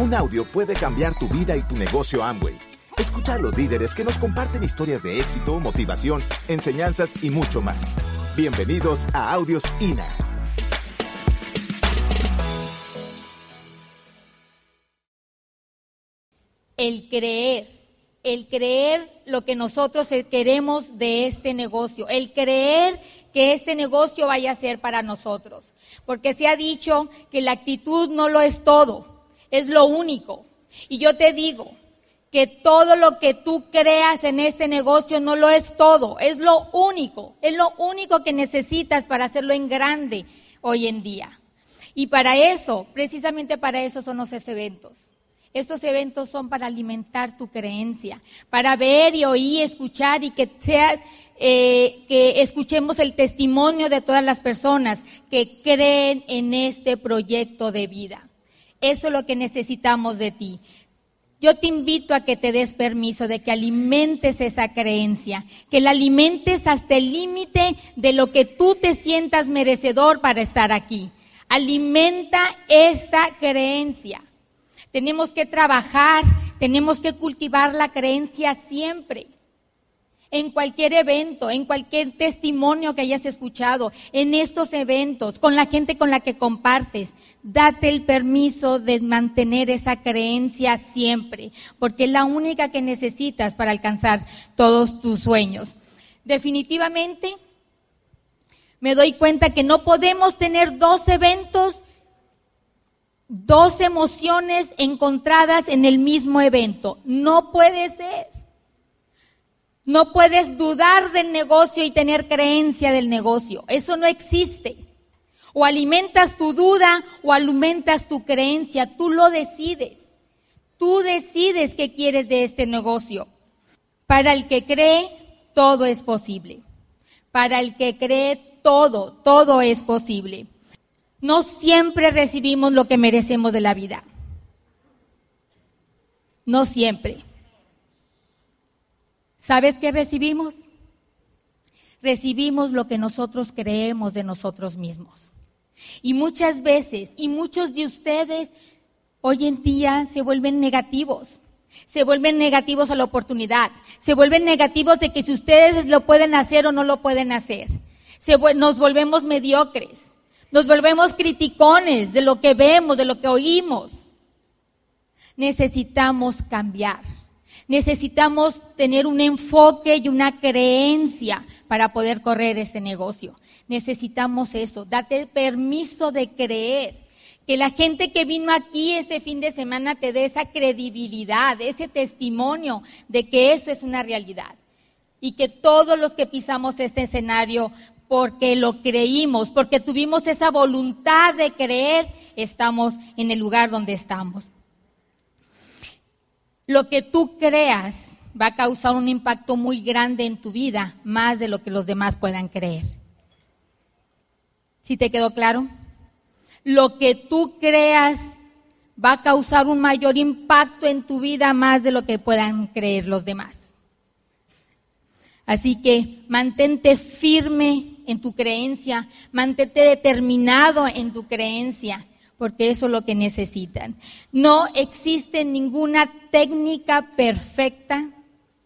Un audio puede cambiar tu vida y tu negocio Amway. Escucha a los líderes que nos comparten historias de éxito, motivación, enseñanzas y mucho más. Bienvenidos a Audios INA. El creer, el creer lo que nosotros queremos de este negocio, el creer que este negocio vaya a ser para nosotros. Porque se ha dicho que la actitud no lo es todo, es lo único. Y yo te digo que todo lo que tú creas en este negocio no lo es todo, es lo único, es lo único que necesitas para hacerlo en grande hoy en día. Y para eso, precisamente para eso son los eventos. Estos eventos son para alimentar tu creencia, para ver y oír, escuchar y que seas, eh, que escuchemos el testimonio de todas las personas que creen en este proyecto de vida. Eso es lo que necesitamos de ti. Yo te invito a que te des permiso de que alimentes esa creencia, que la alimentes hasta el límite de lo que tú te sientas merecedor para estar aquí. Alimenta esta creencia. Tenemos que trabajar, tenemos que cultivar la creencia siempre. En cualquier evento, en cualquier testimonio que hayas escuchado, en estos eventos, con la gente con la que compartes, date el permiso de mantener esa creencia siempre, porque es la única que necesitas para alcanzar todos tus sueños. Definitivamente, me doy cuenta que no podemos tener dos eventos dos emociones encontradas en el mismo evento. No puede ser. No puedes dudar del negocio y tener creencia del negocio. Eso no existe. O alimentas tu duda o alimentas tu creencia. Tú lo decides. Tú decides qué quieres de este negocio. Para el que cree, todo es posible. Para el que cree, todo, todo es posible. No siempre recibimos lo que merecemos de la vida. No siempre. ¿Sabes qué recibimos? Recibimos lo que nosotros creemos de nosotros mismos. Y muchas veces, y muchos de ustedes hoy en día se vuelven negativos. Se vuelven negativos a la oportunidad. Se vuelven negativos de que si ustedes lo pueden hacer o no lo pueden hacer. nos volvemos mediocres. Nos volvemos criticones de lo que vemos, de lo que oímos. Necesitamos cambiar. Necesitamos tener un enfoque y una creencia para poder correr este negocio. Necesitamos eso. Date permiso de creer. Que la gente que vino aquí este fin de semana te dé esa credibilidad, ese testimonio de que esto es una realidad. Y que todos los que pisamos este escenario porque lo creímos, porque tuvimos esa voluntad de creer, estamos en el lugar donde estamos. Lo que tú creas va a causar un impacto muy grande en tu vida, más de lo que los demás puedan creer. ¿Sí te quedó claro? Lo que tú creas va a causar un mayor impacto en tu vida más de lo que puedan creer los demás. Así que mantente firme en tu creencia, mantente determinado en tu creencia, porque eso es lo que necesitan. No existe ninguna técnica perfecta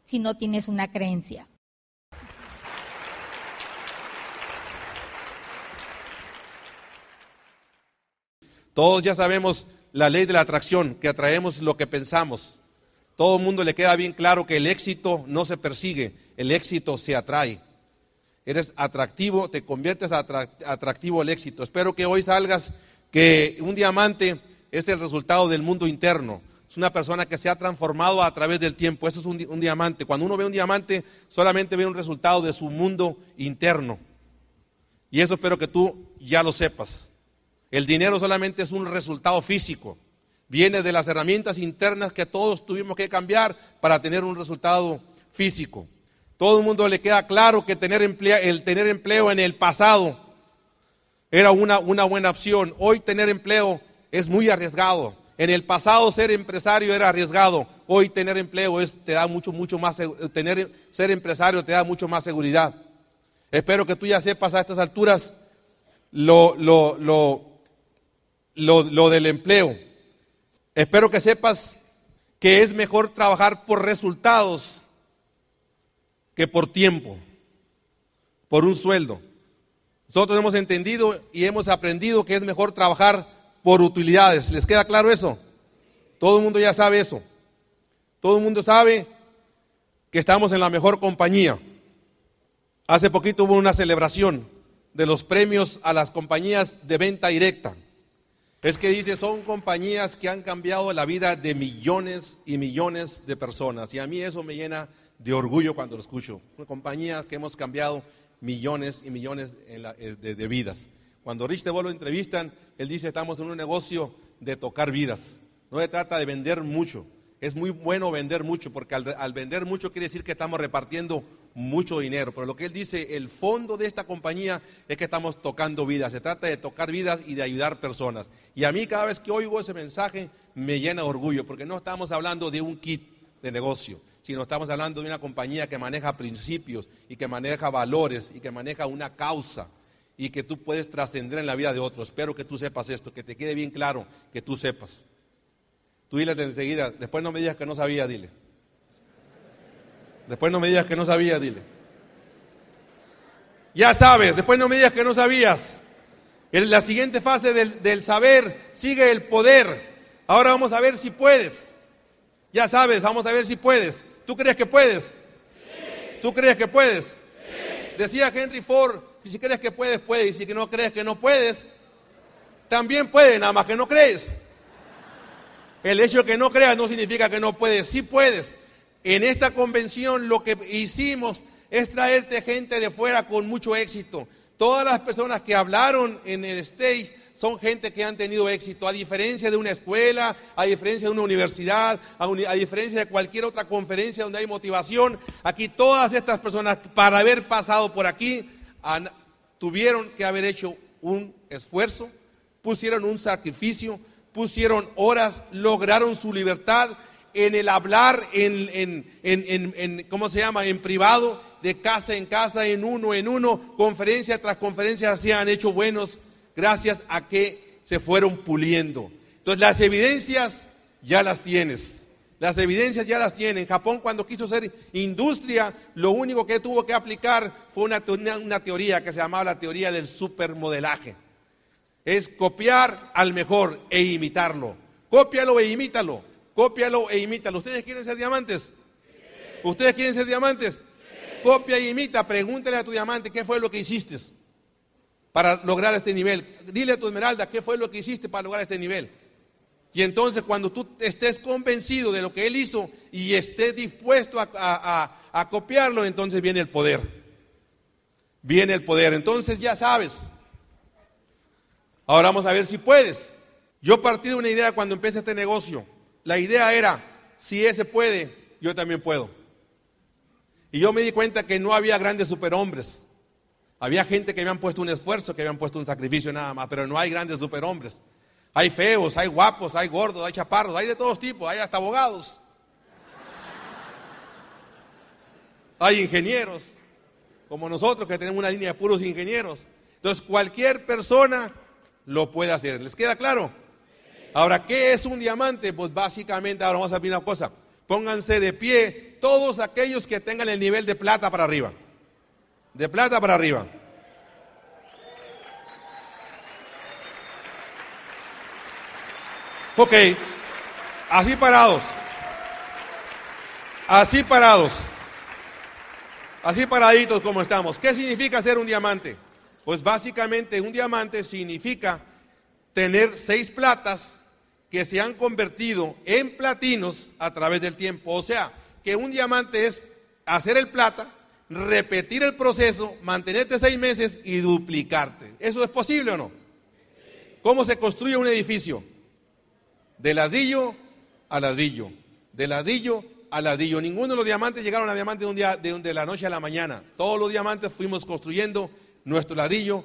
si no tienes una creencia. Todos ya sabemos la ley de la atracción, que atraemos lo que pensamos. Todo el mundo le queda bien claro que el éxito no se persigue, el éxito se atrae eres atractivo, te conviertes atractivo al éxito. Espero que hoy salgas que un diamante es el resultado del mundo interno. Es una persona que se ha transformado a través del tiempo. Eso es un, diamante. Cuando uno ve un diamante, solamente ve un resultado de su mundo interno. Y eso espero que tú ya lo sepas. El dinero solamente es un resultado físico. Viene de las herramientas internas que todos tuvimos que cambiar para tener un resultado físico. Todo el mundo le queda claro que tener el tener empleo en el pasado era una, una buena opción. Hoy tener empleo es muy arriesgado. En el pasado ser empresario era arriesgado. Hoy tener empleo es, te da mucho, mucho más, tener, ser empresario te da mucho más seguridad. Espero que tú ya sepas a estas alturas lo, lo, lo, lo, lo del empleo. Espero que sepas que es mejor trabajar por resultados que por tiempo, por un sueldo. Nosotros hemos entendido y hemos aprendido que es mejor trabajar por utilidades. ¿Les queda claro eso? Todo el mundo ya sabe eso. Todo el mundo sabe que estamos en la mejor compañía. Hace poquito hubo una celebración de los premios a las compañías de venta directa. Es que dice, son compañías que han cambiado la vida de millones y millones de personas. Y a mí eso me llena de orgullo cuando lo escucho. Una compañía que hemos cambiado millones y millones eh, de, vidas. Cuando Rich DeVos lo entrevistan, él dice, estamos en un negocio de tocar vidas. No se trata de vender mucho. Es muy bueno vender mucho, porque al, vender mucho quiere decir que estamos repartiendo mucho dinero. Pero lo que él dice, el fondo de esta compañía es que estamos tocando vidas. Se trata de tocar vidas y de ayudar personas. Y a mí cada vez que oigo ese mensaje me llena de orgullo, porque no estamos hablando de un kit de negocio sino estamos hablando de una compañía que maneja principios y que maneja valores y que maneja una causa y que tú puedes trascender en la vida de otros. Espero que tú sepas esto, que te quede bien claro, que tú sepas. Tú dile enseguida, después no me digas que no sabía, dile. Después no me digas que no sabía, dile. Ya sabes, después no me digas que no sabías. En la siguiente fase del, del saber sigue el poder. Ahora vamos a ver si puedes. Ya sabes, vamos a ver si puedes. ¿Tú crees que puedes? ¿Tú crees que puedes? Decía Henry Ford, si crees que puedes, puedes. Y si no crees que no puedes, también puedes, nada más que no crees. El hecho de que no creas no significa que no puedes, sí puedes. En esta convención lo que hicimos es traerte gente de fuera con mucho éxito. Todas las personas que hablaron en el stage son gente que han tenido éxito, a diferencia de una escuela, a diferencia de una universidad, a, diferencia de cualquier otra conferencia donde hay motivación. Aquí todas estas personas, para haber pasado por aquí, tuvieron que haber hecho un esfuerzo, pusieron un sacrificio, pusieron horas, lograron su libertad en el hablar, en, en, ¿cómo se llama?, en privado, de casa en casa, en uno en uno, conferencia tras conferencia, se han hecho buenos gracias a que se fueron puliendo. Entonces las evidencias ya las tienes. Las evidencias ya las tienen. Japón cuando quiso ser industria, lo único que tuvo que aplicar fue una, una teoría que se llamaba la teoría del supermodelaje. Es copiar al mejor e imitarlo. Cópialo e imítalo. Cópialo e imítalo. ¿Ustedes quieren ser diamantes? ¿Ustedes quieren ser diamantes? Copia e imita. Pregúntale a tu diamante qué fue lo que hiciste para lograr este nivel. Dile a tu esmeralda qué fue lo que hiciste para lograr este nivel. Y entonces cuando tú estés convencido de lo que Él hizo y estés dispuesto a, copiarlo, entonces viene el poder. Viene el poder. Entonces ya sabes. Ahora vamos a ver si puedes. Yo partí de una idea cuando empecé este negocio. La idea era, si ese puede, yo también puedo. Y yo me di cuenta que no había grandes superhombres. Había gente que habían puesto un esfuerzo, que habían puesto un sacrificio nada más, pero no hay grandes superhombres. Hay feos, hay guapos, hay gordos, hay chaparros, hay de todos tipos, hay hasta abogados. Hay ingenieros, como nosotros que tenemos una línea de puros ingenieros. Entonces cualquier persona lo puede hacer. ¿Les queda claro? Ahora, ¿qué es un diamante? Pues básicamente, ahora vamos a ver una cosa. Pónganse de pie todos aquellos que tengan el nivel de plata para arriba. De plata para arriba. Ok, así parados. Así parados. Así paraditos como estamos. ¿Qué significa ser un diamante? Pues básicamente un diamante significa tener seis platas que se han convertido en platinos a través del tiempo. O sea, que un diamante es hacer el plata, repetir el proceso, mantenerte seis meses y duplicarte. ¿Eso es posible o no? ¿Cómo se construye un edificio? De ladrillo a ladrillo, de ladrillo a ladrillo. Ninguno de los diamantes llegaron a diamante de, un día, de, de la noche a la mañana. Todos los diamantes fuimos construyendo nuestro ladrillo,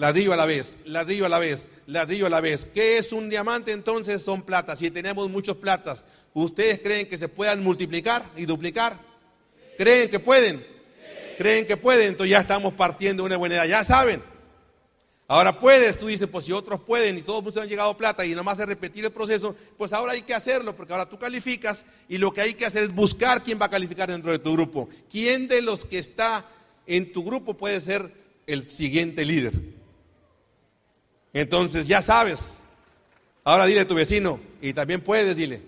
ladrillo a la vez, ladrillo a la vez, ladrillo a la vez. ¿Qué es un diamante entonces? Son platas. Si tenemos muchos platas, ¿ustedes creen que se puedan multiplicar y duplicar? ¿Creen que pueden? creen que pueden, entonces ya estamos partiendo una buena idea. Ya saben. Ahora puedes, tú dices, pues si otros pueden y todos han llegado a plata y nomás de repetir el proceso, pues ahora hay que hacerlo, porque ahora tú calificas y lo que hay que hacer es buscar quién va a calificar dentro de tu grupo. ¿Quién de los que está en tu grupo puede ser el siguiente líder? Entonces ya sabes. Ahora dile a tu vecino, y también puedes, dile.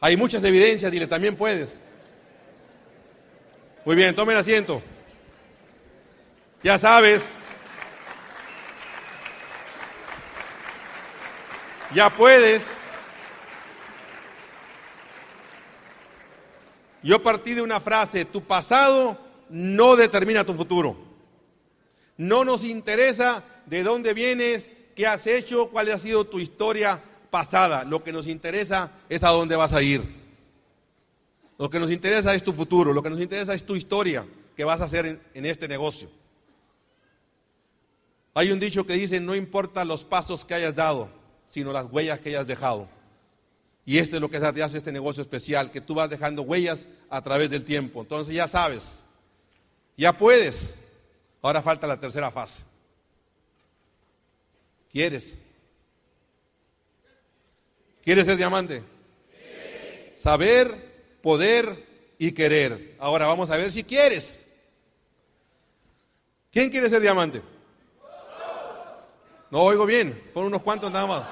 Hay muchas evidencias, dile, también puedes. Muy bien, tomen asiento. Ya sabes. Ya puedes. Yo partí de una frase, tu pasado no determina tu futuro. No nos interesa de dónde vienes, qué has hecho, cuál ha sido tu historia pasada. Lo que nos interesa es a dónde vas a ir. Lo que nos interesa es tu futuro, lo que nos interesa es tu historia que vas a hacer en, en este negocio. Hay un dicho que dice, no importa los pasos que hayas dado, sino las huellas que hayas dejado. Y esto es lo que te hace este negocio especial, que tú vas dejando huellas a través del tiempo. Entonces ya sabes, ya puedes. Ahora falta la tercera fase. ¿Quieres? ¿Quieres ser diamante? Saber, poder y querer. Ahora vamos a ver si quieres. ¿Quién quiere ser diamante? No oigo bien, fueron unos cuantos nada más.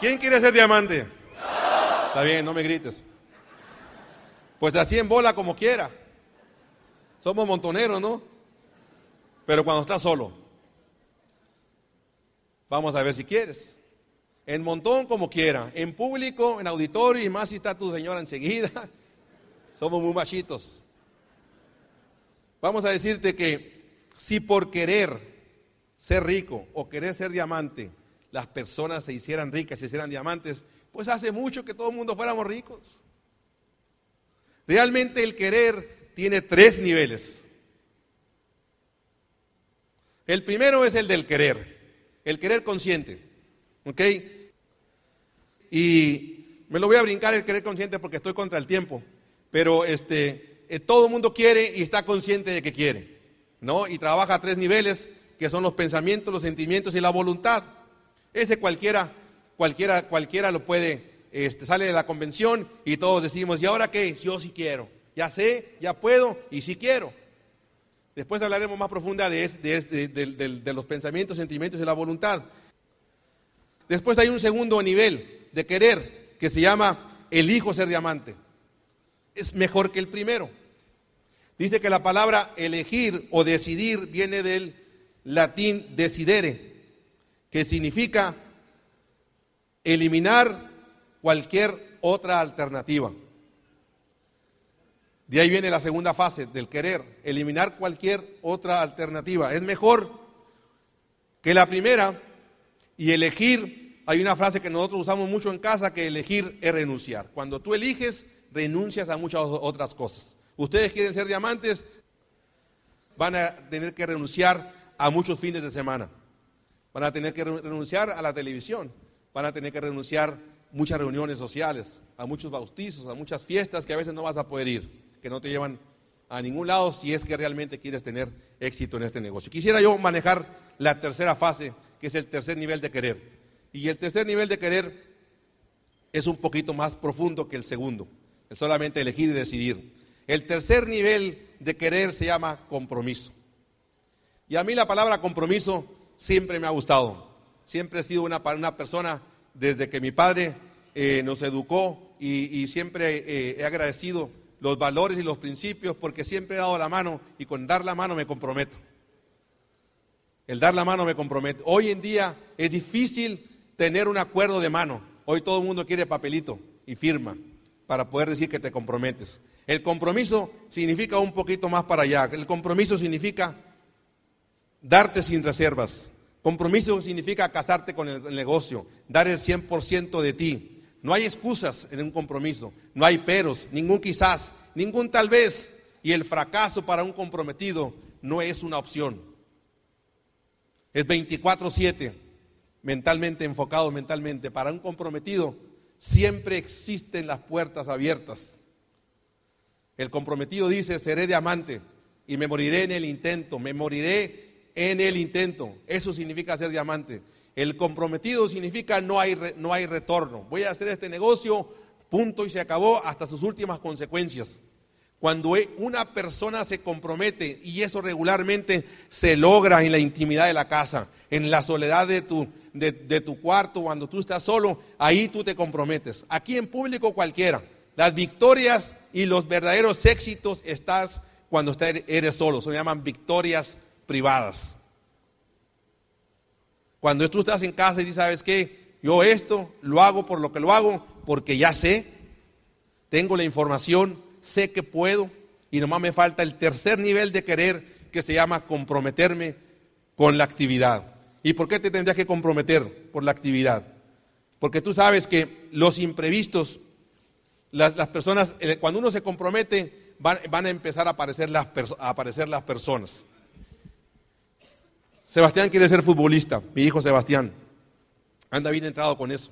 ¿Quién quiere ser diamante? Está bien, no me grites. Pues así en bola como quiera. Somos montoneros, ¿no? Pero cuando estás solo. Vamos a ver si quieres. En montón como quiera. En público, en auditorio y más si está tu señora enseguida. Somos muy machitos. Vamos a decirte que si por querer ser rico o querer ser diamante, las personas se hicieran ricas, se hicieran diamantes, pues hace mucho que todo el mundo fuéramos ricos. Realmente el querer tiene tres niveles. El primero es el del querer, el querer consciente. ¿Ok? Y me lo voy a brincar el querer consciente porque estoy contra el tiempo. Pero este, eh, todo el mundo quiere y está consciente de que quiere. ¿No? Y trabaja a tres niveles que son los pensamientos, los sentimientos y la voluntad. Ese cualquiera, cualquiera, cualquiera lo puede, este, sale de la convención y todos decimos, ¿y ahora qué? Yo sí quiero. Ya sé, ya puedo y sí quiero. Después hablaremos más profunda de, de, los pensamientos, sentimientos y la voluntad. Después hay un segundo nivel de querer que se llama elijo ser diamante. Es mejor que el primero. Dice que la palabra elegir o decidir viene del latín decidere, que significa eliminar cualquier otra alternativa. De ahí viene la segunda fase del querer, eliminar cualquier otra alternativa. Es mejor que la primera y elegir, hay una frase que nosotros usamos mucho en casa, que elegir es renunciar. Cuando tú eliges, renuncias a muchas otras cosas. Ustedes quieren ser diamantes, van a tener que renunciar a muchos fines de semana. Van a tener que renunciar a la televisión, van a tener que renunciar a muchas reuniones sociales, a muchos bautizos, a muchas fiestas que a veces no vas a poder ir, que no te llevan a ningún lado si es que realmente quieres tener éxito en este negocio. Quisiera yo manejar la tercera fase, que es el tercer nivel de querer. Y el tercer nivel de querer es un poquito más profundo que el segundo, es solamente elegir y decidir. El tercer nivel de querer se llama compromiso. Y a mí la palabra compromiso siempre me ha gustado. Siempre he sido una, una persona, desde que mi padre eh, nos educó y, siempre eh, he agradecido los valores y los principios porque siempre he dado la mano y con dar la mano me comprometo. El dar la mano me compromete. Hoy en día es difícil tener un acuerdo de mano. Hoy todo el mundo quiere papelito y firma para poder decir que te comprometes. El compromiso significa un poquito más para allá. El compromiso significa darte sin reservas. Compromiso significa casarte con el negocio, dar el 100% de ti. No hay excusas en un compromiso, no hay peros, ningún quizás, ningún tal vez. Y el fracaso para un comprometido no es una opción. Es 24/7, mentalmente enfocado mentalmente. Para un comprometido siempre existen las puertas abiertas. El comprometido dice, seré diamante y me moriré en el intento, me moriré en el intento. Eso significa ser diamante. El comprometido significa no hay, no hay retorno. Voy a hacer este negocio, punto y se acabó hasta sus últimas consecuencias. Cuando e, una persona se compromete, y eso regularmente se logra en la intimidad de la casa, en la soledad de tu, de, tu cuarto, cuando tú estás solo, ahí tú te comprometes. Aquí en público cualquiera. Las victorias y los verdaderos éxitos estás cuando eres solo. Se llaman victorias privadas. Cuando tú estás en casa y dices, ¿sabes qué? Yo esto lo hago por lo que lo hago, porque ya sé, tengo la información, sé que puedo, y nomás me falta el tercer nivel de querer que se llama comprometerme con la actividad. ¿Y por qué te tendrías que comprometer por la actividad? Porque tú sabes que los imprevistos, las, personas, eh, cuando uno se compromete, van, a empezar a aparecer, las, a aparecer las personas. Sebastián quiere ser futbolista, mi hijo Sebastián. Anda bien entrado con eso.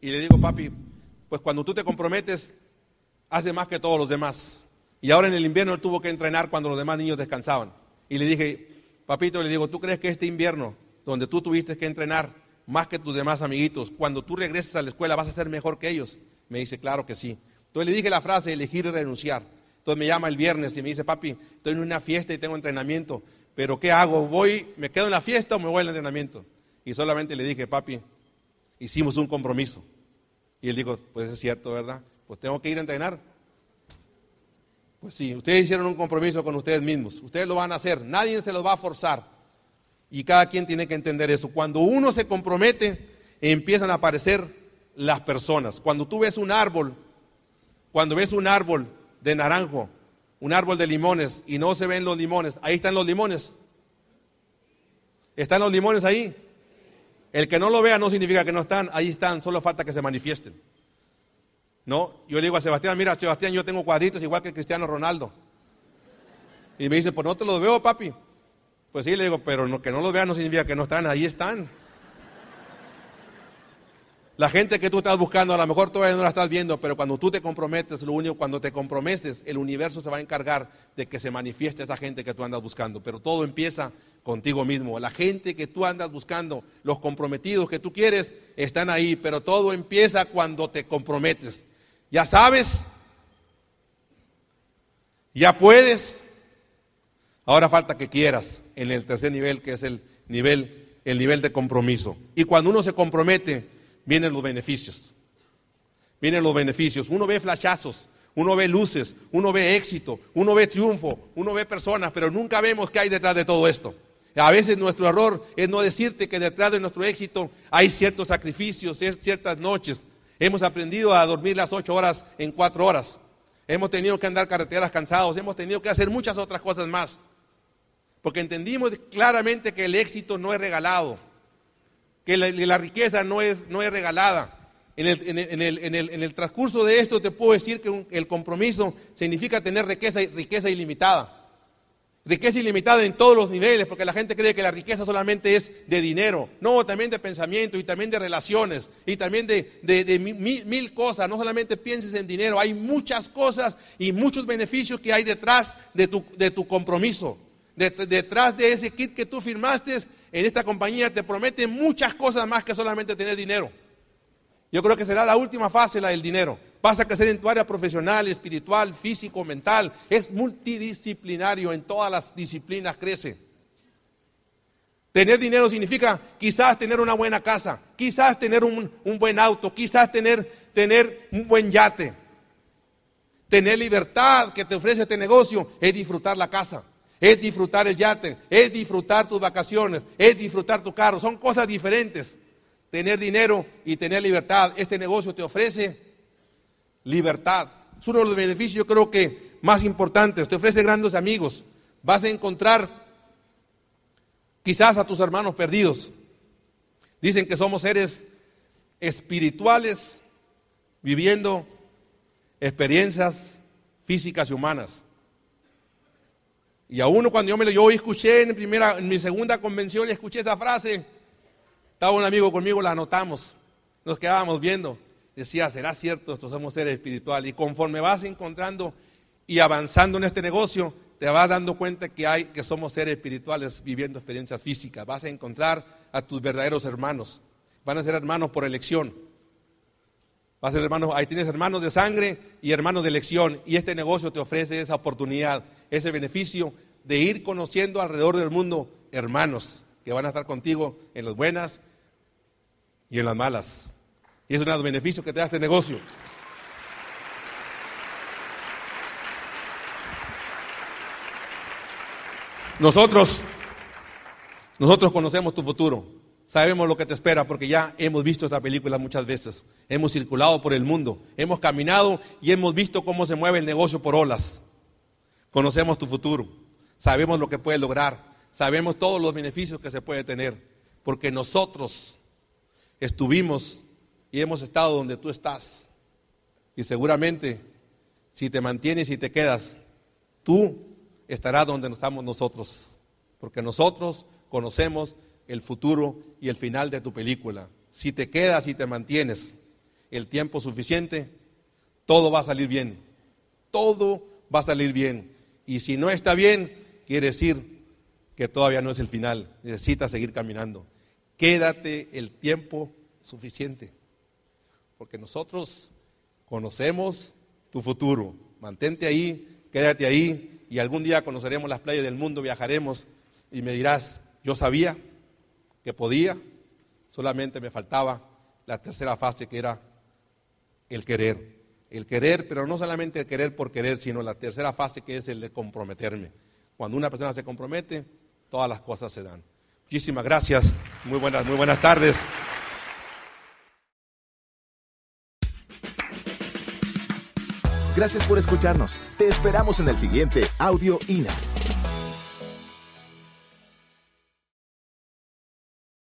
Y le digo, papi, pues cuando tú te comprometes, hace más que todos los demás. Y ahora en el invierno él tuvo que entrenar cuando los demás niños descansaban. Y le dije, papito, le digo, ¿tú crees que este invierno, donde tú tuviste que entrenar más que tus demás amiguitos, cuando tú regreses a la escuela vas a ser mejor que ellos? Me dice, claro que sí. Entonces le dije la frase, elegir y renunciar. Entonces me llama el viernes y me dice, papi, estoy en una fiesta y tengo entrenamiento. Pero ¿qué hago? ¿Voy, me quedo en la fiesta o me voy al entrenamiento? Y solamente le dije, papi, hicimos un compromiso. Y él dijo, pues es cierto, ¿verdad? Pues tengo que ir a entrenar. Pues sí, ustedes hicieron un compromiso con ustedes mismos. Ustedes lo van a hacer. Nadie se los va a forzar. Y cada quien tiene que entender eso. Cuando uno se compromete, empiezan a aparecer las personas. Cuando tú ves un árbol, cuando ves un árbol de naranjo, un árbol de limones y no se ven los limones, ahí están los limones. ¿Están los limones ahí? El que no lo vea no significa que no están, ahí están, solo falta que se manifiesten. No, yo le digo a Sebastián, mira, Sebastián, yo tengo cuadritos igual que Cristiano Ronaldo. Y me dice, pues no te los veo, papi. Pues sí, le digo, pero que no los vea no significa que no están, ahí están. La gente que tú estás buscando, a lo mejor todavía no la estás viendo, pero cuando tú te comprometes, lo único, cuando te comprometes, el universo se va a encargar de que se manifieste esa gente que tú andas buscando. Pero todo empieza contigo mismo. La gente que tú andas buscando, los comprometidos que tú quieres, están ahí, pero todo empieza cuando te comprometes. Ya sabes, ya puedes. Ahora falta que quieras en el tercer nivel, que es el nivel, el nivel de compromiso. Y cuando uno se compromete, vienen los beneficios. Vienen los beneficios. Uno ve flashazos, uno ve luces, uno ve éxito, uno ve triunfo, uno ve personas, pero nunca vemos qué hay detrás de todo esto. A veces nuestro error es no decirte que detrás de nuestro éxito hay ciertos sacrificios, ciertas noches. Hemos aprendido a dormir las ocho horas en cuatro horas. Hemos tenido que andar carreteras cansados, hemos tenido que hacer muchas otras cosas más. Porque entendimos claramente que el éxito no es regalado que la, riqueza no es, no es regalada. En el, transcurso de esto te puedo decir que el compromiso significa tener riqueza, riqueza ilimitada. Riqueza ilimitada en todos los niveles, porque la gente cree que la riqueza solamente es de dinero. No, también de pensamiento y también de relaciones y también de, mil, cosas. No solamente pienses en dinero, hay muchas cosas y muchos beneficios que hay detrás de tu, de tu compromiso. Detrás de ese kit que tú firmaste en esta compañía te prometen muchas cosas más que solamente tener dinero. Yo creo que será la última fase la del dinero. Vas a crecer en tu área profesional, espiritual, físico, mental. Es multidisciplinario, en todas las disciplinas crece. Tener dinero significa quizás tener una buena casa, quizás tener un, buen auto, quizás tener, tener un buen yate. Tener libertad que te ofrece este negocio es disfrutar la casa es disfrutar el yate, es disfrutar tus vacaciones, es disfrutar tu carro. Son cosas diferentes. Tener dinero y tener libertad. Este negocio te ofrece libertad. Es uno de los beneficios, yo creo que más importantes. Te ofrece grandes amigos. Vas a encontrar quizás a tus hermanos perdidos. Dicen que somos seres espirituales viviendo experiencias físicas y humanas. Y a uno cuando yo me lo yo escuché en, primera, en mi segunda convención escuché esa frase, estaba un amigo conmigo, la anotamos, nos quedábamos viendo. Decía, ¿será cierto? Esto somos seres espirituales. Y conforme vas encontrando y avanzando en este negocio, te vas dando cuenta que hay que somos seres espirituales viviendo experiencias físicas. Vas a encontrar a tus verdaderos hermanos. Van a ser hermanos por elección. A hermanos, ahí tienes hermanos de sangre y hermanos de elección. Y este negocio te ofrece esa oportunidad, ese beneficio de ir conociendo alrededor del mundo hermanos que van a estar contigo en las buenas y en las malas. Y es uno de los beneficios que te da este negocio. Nosotros, nosotros conocemos tu futuro, sabemos lo que te espera porque ya hemos visto esta película muchas veces, hemos circulado por el mundo, hemos caminado y hemos visto cómo se mueve el negocio por olas. Conocemos tu futuro, sabemos lo que puedes lograr, sabemos todos los beneficios que se puede tener, porque nosotros estuvimos y hemos estado donde tú estás. Y seguramente, si te mantienes y te quedas, tú estará donde estamos nosotros, porque nosotros conocemos el futuro y el final de tu película. Si te quedas y te mantienes el tiempo suficiente, todo va a salir bien. Todo va a salir bien. Y si no está bien, quiere decir que todavía no es el final. Necesitas seguir caminando. Quédate el tiempo suficiente. Porque nosotros conocemos tu futuro. Mantente ahí, quédate ahí, y algún día conoceremos las playas del mundo, viajaremos y me dirás, yo sabía que podía, solamente me faltaba la tercera fase que era el querer. El querer, pero no solamente el querer por querer, sino la tercera fase que es el de comprometerme. Cuando una persona se compromete, todas las cosas se dan. Muchísimas gracias, muy buenas, muy buenas tardes. Gracias por escucharnos. Te esperamos en el siguiente Audio INA.